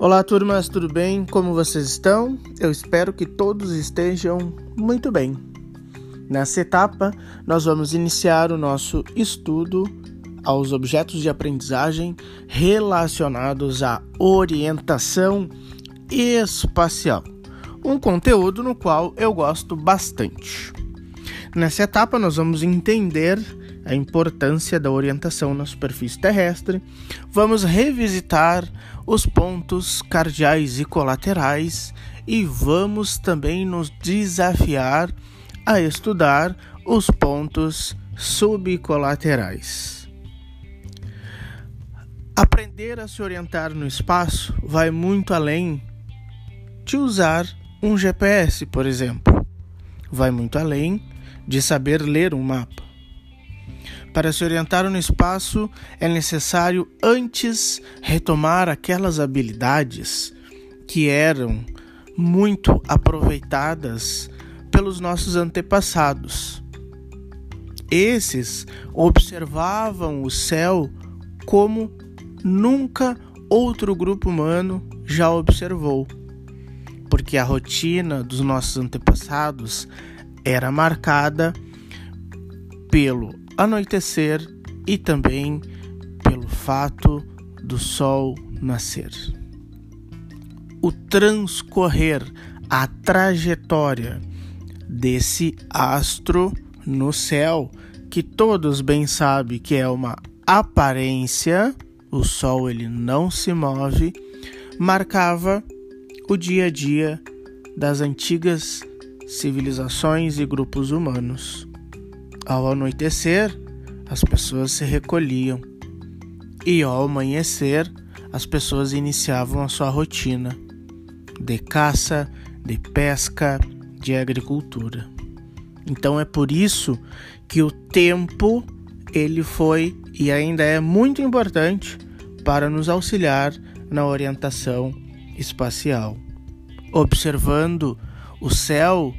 Olá, turmas, tudo bem? Como vocês estão? Eu espero que todos estejam muito bem. Nessa etapa, nós vamos iniciar o nosso estudo aos objetos de aprendizagem relacionados à orientação espacial, um conteúdo no qual eu gosto bastante. Nessa etapa, nós vamos entender a importância da orientação na superfície terrestre, vamos revisitar os pontos cardeais e colaterais e vamos também nos desafiar a estudar os pontos subcolaterais. Aprender a se orientar no espaço vai muito além de usar um GPS, por exemplo. Vai muito além de saber ler um mapa. Para se orientar no espaço, é necessário antes retomar aquelas habilidades que eram muito aproveitadas pelos nossos antepassados. Esses observavam o céu como nunca outro grupo humano já observou, porque a rotina dos nossos antepassados era marcada pelo anoitecer e também pelo fato do sol nascer. O transcorrer, a trajetória desse astro no céu, que todos bem sabem que é uma aparência, o sol ele não se move, marcava o dia a dia das antigas civilizações e grupos humanos. Ao anoitecer, as pessoas se recolhiam, e ao amanhecer, as pessoas iniciavam a sua rotina de caça, de pesca, de agricultura. Então é por isso que o tempo ele foi e ainda é muito importante para nos auxiliar na orientação espacial. Observando o céu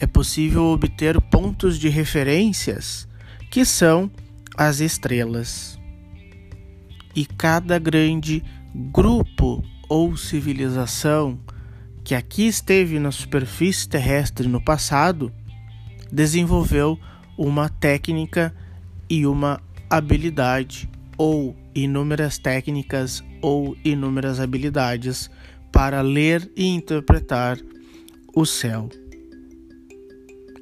é possível obter pontos de referências que são as estrelas. E cada grande grupo ou civilização que aqui esteve na superfície terrestre no passado desenvolveu uma técnica e uma habilidade, ou inúmeras técnicas ou inúmeras habilidades para ler e interpretar o céu.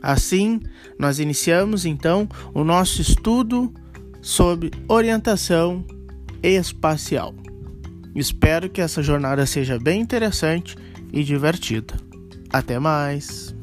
Assim, nós iniciamos então o nosso estudo sobre orientação espacial. Espero que essa jornada seja bem interessante e divertida. Até mais!